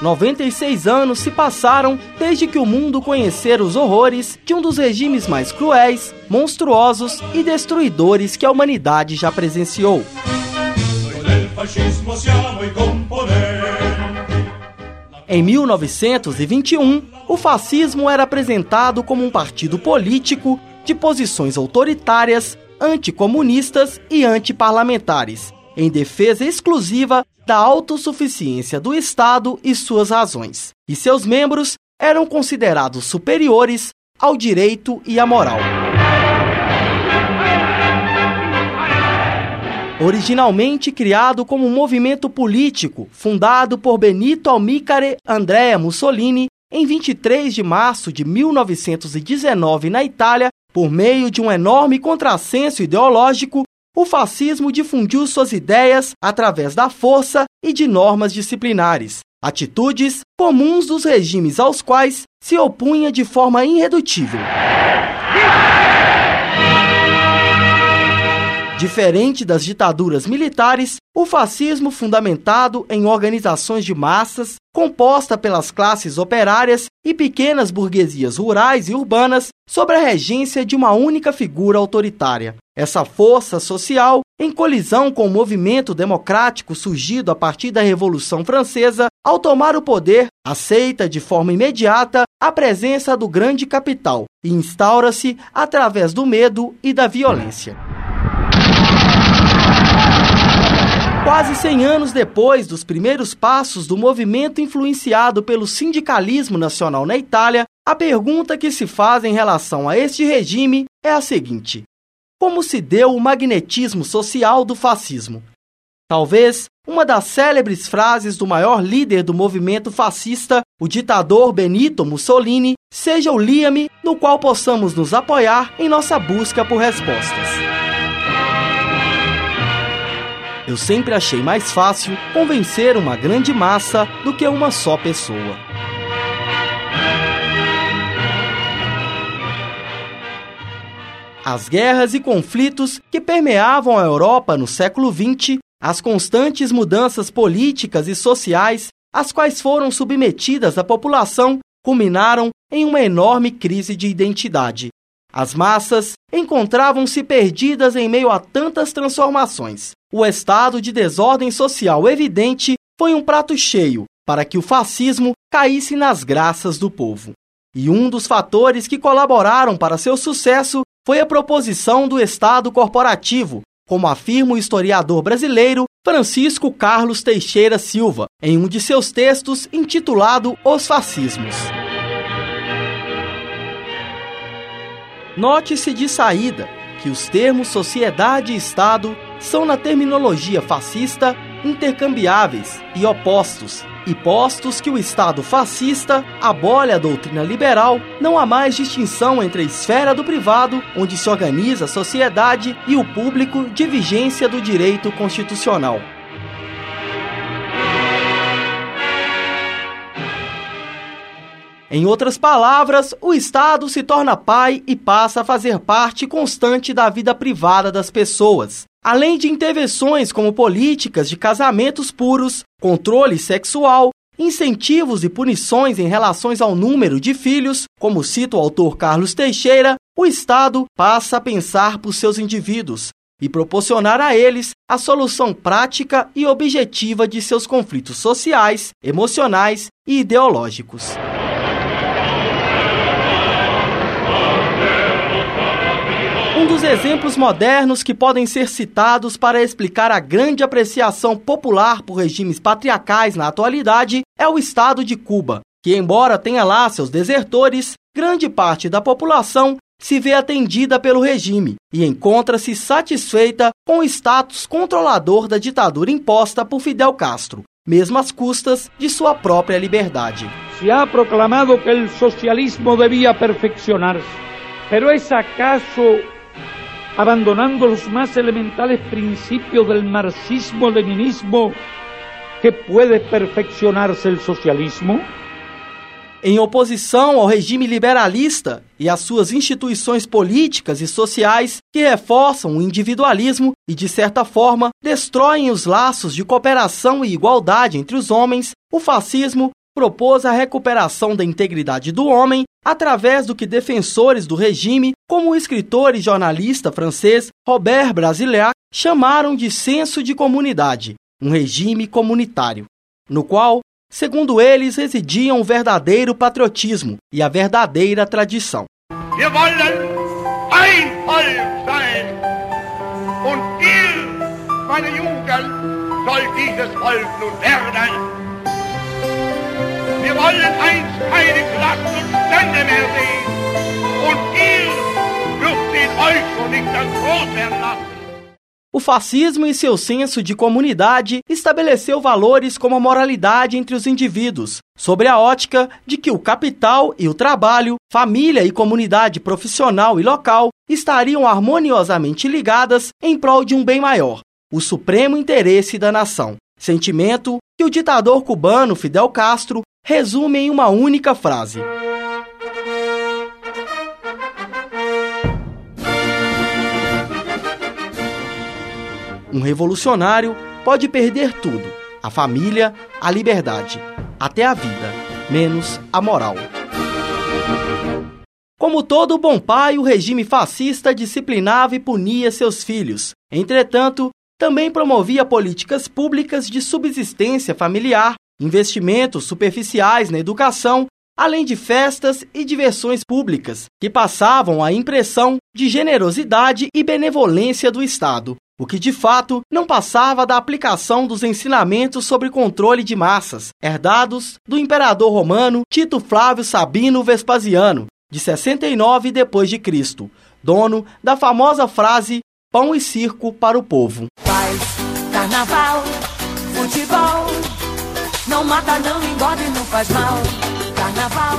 Noventa e seis anos se passaram desde que o mundo conhecera os horrores de um dos regimes mais cruéis, monstruosos e destruidores que a humanidade já presenciou. Em 1921, o fascismo era apresentado como um partido político de posições autoritárias, anticomunistas e antiparlamentares, em defesa exclusiva da autossuficiência do Estado e suas razões. E seus membros eram considerados superiores ao direito e à moral. Originalmente criado como um movimento político fundado por Benito Almícare Andrea Mussolini em 23 de março de 1919 na Itália, por meio de um enorme contrassenso ideológico, o fascismo difundiu suas ideias através da força e de normas disciplinares, atitudes comuns dos regimes aos quais se opunha de forma irredutível. Diferente das ditaduras militares, o fascismo, fundamentado em organizações de massas, composta pelas classes operárias e pequenas burguesias rurais e urbanas, sob a regência de uma única figura autoritária. Essa força social, em colisão com o movimento democrático surgido a partir da Revolução Francesa, ao tomar o poder, aceita de forma imediata a presença do grande capital e instaura-se através do medo e da violência. Quase 100 anos depois dos primeiros passos do movimento influenciado pelo sindicalismo nacional na Itália, a pergunta que se faz em relação a este regime é a seguinte: Como se deu o magnetismo social do fascismo? Talvez uma das célebres frases do maior líder do movimento fascista, o ditador Benito Mussolini, seja o liame no qual possamos nos apoiar em nossa busca por respostas. Eu sempre achei mais fácil convencer uma grande massa do que uma só pessoa. As guerras e conflitos que permeavam a Europa no século XX, as constantes mudanças políticas e sociais às quais foram submetidas a população, culminaram em uma enorme crise de identidade. As massas encontravam-se perdidas em meio a tantas transformações. O estado de desordem social evidente foi um prato cheio para que o fascismo caísse nas graças do povo. E um dos fatores que colaboraram para seu sucesso foi a proposição do Estado corporativo, como afirma o historiador brasileiro Francisco Carlos Teixeira Silva, em um de seus textos intitulado Os Fascismos. Note-se de saída que os termos sociedade e Estado são, na terminologia fascista, intercambiáveis e opostos. E postos que o Estado fascista abole a doutrina liberal, não há mais distinção entre a esfera do privado, onde se organiza a sociedade, e o público de vigência do direito constitucional. Em outras palavras, o Estado se torna pai e passa a fazer parte constante da vida privada das pessoas. Além de intervenções como políticas de casamentos puros, controle sexual, incentivos e punições em relações ao número de filhos, como cita o autor Carlos Teixeira, o Estado passa a pensar por seus indivíduos e proporcionar a eles a solução prática e objetiva de seus conflitos sociais, emocionais e ideológicos. Um dos exemplos modernos que podem ser citados para explicar a grande apreciação popular por regimes patriarcais na atualidade é o estado de Cuba, que, embora tenha lá seus desertores, grande parte da população se vê atendida pelo regime e encontra-se satisfeita com o status controlador da ditadura imposta por Fidel Castro, mesmo às custas de sua própria liberdade. Se ha proclamado que o socialismo devia perfeccionar-se, pero es acaso abandonando los más elementales principios del marxismo-leninismo, que puede perfeccionarse el socialismo? Em oposição ao regime liberalista e às suas instituições políticas e sociais que reforçam o individualismo e, de certa forma, destroem os laços de cooperação e igualdade entre os homens, o fascismo propôs a recuperação da integridade do homem através do que defensores do regime, como o escritor e jornalista francês Robert Brasileat, chamaram de senso de comunidade, um regime comunitário, no qual, segundo eles, residiam o verdadeiro patriotismo e a verdadeira tradição. Wir. Wollen einst keine Stände mehr sehen. Und ihr euch schon nicht. O fascismo, em seu senso de comunidade, estabeleceu valores como a moralidade entre os indivíduos, sobre a ótica de que o capital e o trabalho, família e comunidade profissional e local estariam harmoniosamente ligadas em prol de um bem maior, o supremo interesse da nação. Sentimento que o ditador cubano Fidel Castro resume em uma única frase. Um revolucionário pode perder tudo: a família, a liberdade, até a vida, menos a moral. Como todo bom pai, o regime fascista disciplinava e punia seus filhos. Entretanto, também promovia políticas públicas de subsistência familiar investimentos superficiais na educação, além de festas e diversões públicas, que passavam a impressão de generosidade e benevolência do Estado, o que de fato não passava da aplicação dos ensinamentos sobre controle de massas, herdados do imperador romano Tito Flávio Sabino Vespasiano, de 69 depois de Cristo, dono da famosa frase pão e circo para o povo. Paz, carnaval, futebol não mata, não engorda e não faz mal. Carnaval.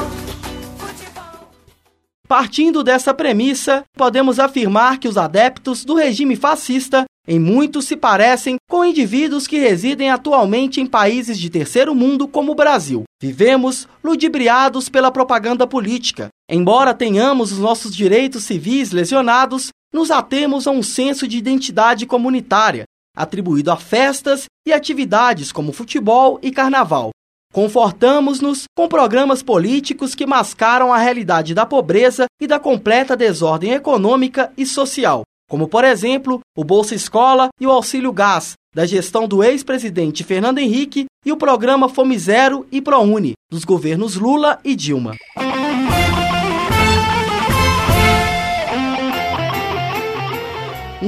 Partindo dessa premissa, podemos afirmar que os adeptos do regime fascista em muito se parecem com indivíduos que residem atualmente em países de terceiro mundo como o Brasil. Vivemos ludibriados pela propaganda política. Embora tenhamos os nossos direitos civis lesionados, nos atemos a um senso de identidade comunitária, atribuído a festas e atividades como futebol e carnaval. Confortamos-nos com programas políticos que mascaram a realidade da pobreza e da completa desordem econômica e social, como, por exemplo, o Bolsa Escola e o Auxílio Gás, da gestão do ex-presidente Fernando Henrique, e o programa Fome Zero e ProUni, dos governos Lula e Dilma.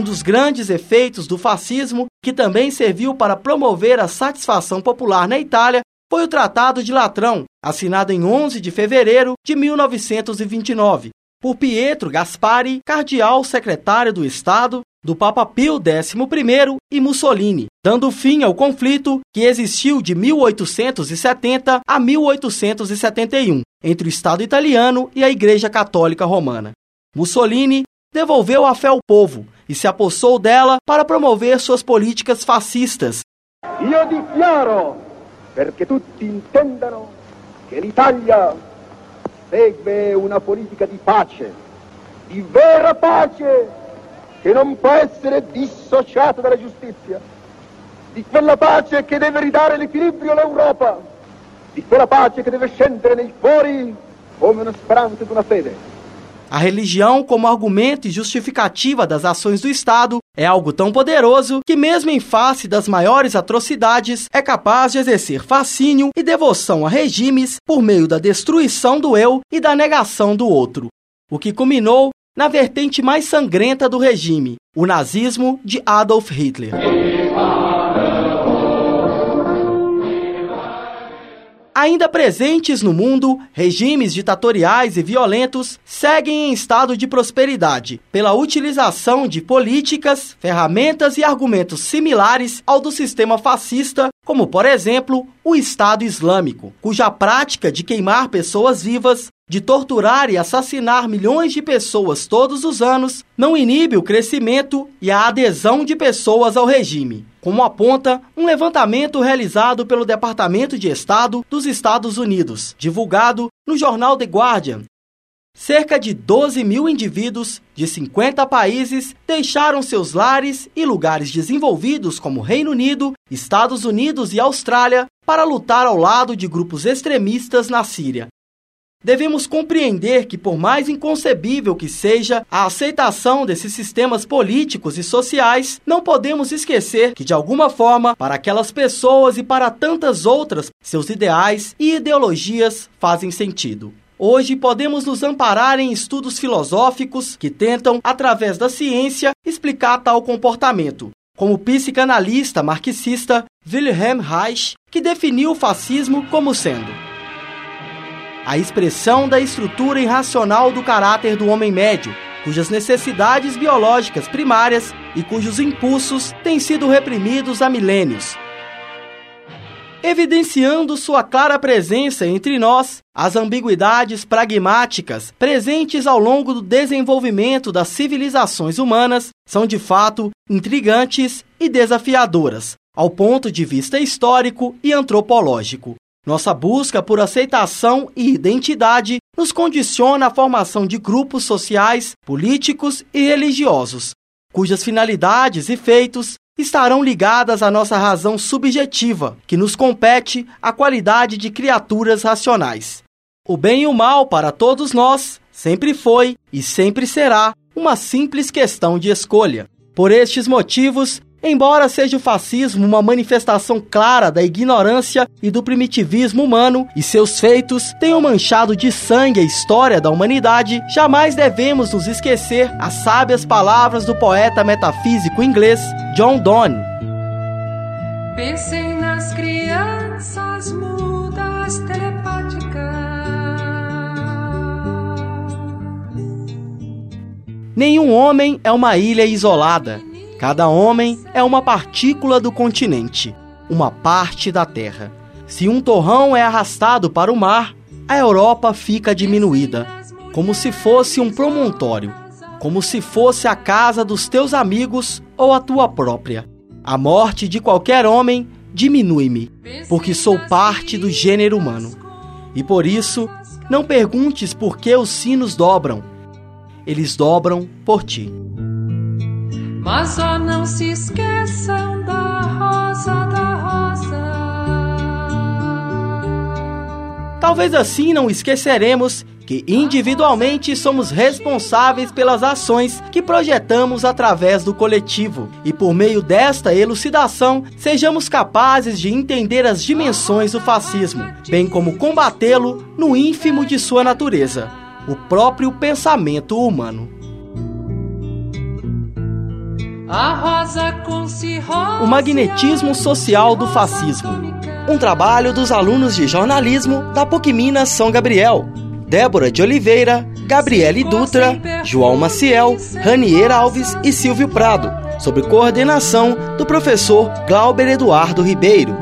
Um dos grandes efeitos do fascismo, que também serviu para promover a satisfação popular na Itália, foi o Tratado de Latrão, assinado em 11 de fevereiro de 1929, por Pietro Gaspari, cardeal secretário do Estado do Papa Pio XI e Mussolini, dando fim ao conflito que existiu de 1870 a 1871 entre o Estado italiano e a Igreja Católica Romana. Mussolini devolveu a fé ao povo e se apossou dela para promover suas políticas fascistas. Io dichiaro, perché tutti intendano, che l'Italia segue una politica di pace, di vera pace, che non può essere dissociata dalla giustizia, di quella pace che deve ridare l'equilibrio all'Europa, di quella pace che deve scendere nei cuori come una speranza ed una fede. A religião, como argumento e justificativa das ações do Estado, é algo tão poderoso que, mesmo em face das maiores atrocidades, é capaz de exercer fascínio e devoção a regimes por meio da destruição do eu e da negação do outro. O que culminou na vertente mais sangrenta do regime, o nazismo de Adolf Hitler. Ainda presentes no mundo, regimes ditatoriais e violentos seguem em estado de prosperidade pela utilização de políticas, ferramentas e argumentos similares ao do sistema fascista, como, por exemplo, o Estado Islâmico, cuja prática de queimar pessoas vivas de torturar e assassinar milhões de pessoas todos os anos não inibe o crescimento e a adesão de pessoas ao regime, como aponta um levantamento realizado pelo Departamento de Estado dos Estados Unidos, divulgado no jornal The Guardian. Cerca de 12 mil indivíduos de 50 países deixaram seus lares e lugares desenvolvidos como Reino Unido, Estados Unidos e Austrália para lutar ao lado de grupos extremistas na Síria. Devemos compreender que, por mais inconcebível que seja a aceitação desses sistemas políticos e sociais, não podemos esquecer que, de alguma forma, para aquelas pessoas e para tantas outras, seus ideais e ideologias fazem sentido. Hoje podemos nos amparar em estudos filosóficos que tentam, através da ciência, explicar tal comportamento, como o psicanalista marxista Wilhelm Reich, que definiu o fascismo como sendo a expressão da estrutura irracional do caráter do homem médio, cujas necessidades biológicas primárias e cujos impulsos têm sido reprimidos há milênios. Evidenciando sua clara presença entre nós, as ambiguidades pragmáticas presentes ao longo do desenvolvimento das civilizações humanas são de fato intrigantes e desafiadoras, ao ponto de vista histórico e antropológico. Nossa busca por aceitação e identidade nos condiciona a formação de grupos sociais, políticos e religiosos, cujas finalidades e feitos estarão ligadas à nossa razão subjetiva, que nos compete a qualidade de criaturas racionais. O bem e o mal para todos nós sempre foi e sempre será uma simples questão de escolha. Por estes motivos, Embora seja o fascismo uma manifestação clara da ignorância e do primitivismo humano, e seus feitos tenham manchado de sangue a história da humanidade, jamais devemos nos esquecer as sábias palavras do poeta metafísico inglês John Donne. Pensem nas crianças mudas telepáticas. Nenhum homem é uma ilha isolada Cada homem é uma partícula do continente, uma parte da Terra. Se um torrão é arrastado para o mar, a Europa fica diminuída, como se fosse um promontório, como se fosse a casa dos teus amigos ou a tua própria. A morte de qualquer homem diminui-me, porque sou parte do gênero humano. E por isso, não perguntes por que os sinos dobram. Eles dobram por ti. Mas só não se esqueçam da rosa, da rosa. Talvez assim não esqueceremos que individualmente somos responsáveis pelas ações que projetamos através do coletivo e por meio desta elucidação sejamos capazes de entender as dimensões do fascismo, bem como combatê-lo no ínfimo de sua natureza, o próprio pensamento humano. O magnetismo social do fascismo. Um trabalho dos alunos de jornalismo da PUC Minas São Gabriel. Débora de Oliveira, Gabriele Dutra, João Maciel, Ranier Alves e Silvio Prado, sob coordenação do professor Glauber Eduardo Ribeiro.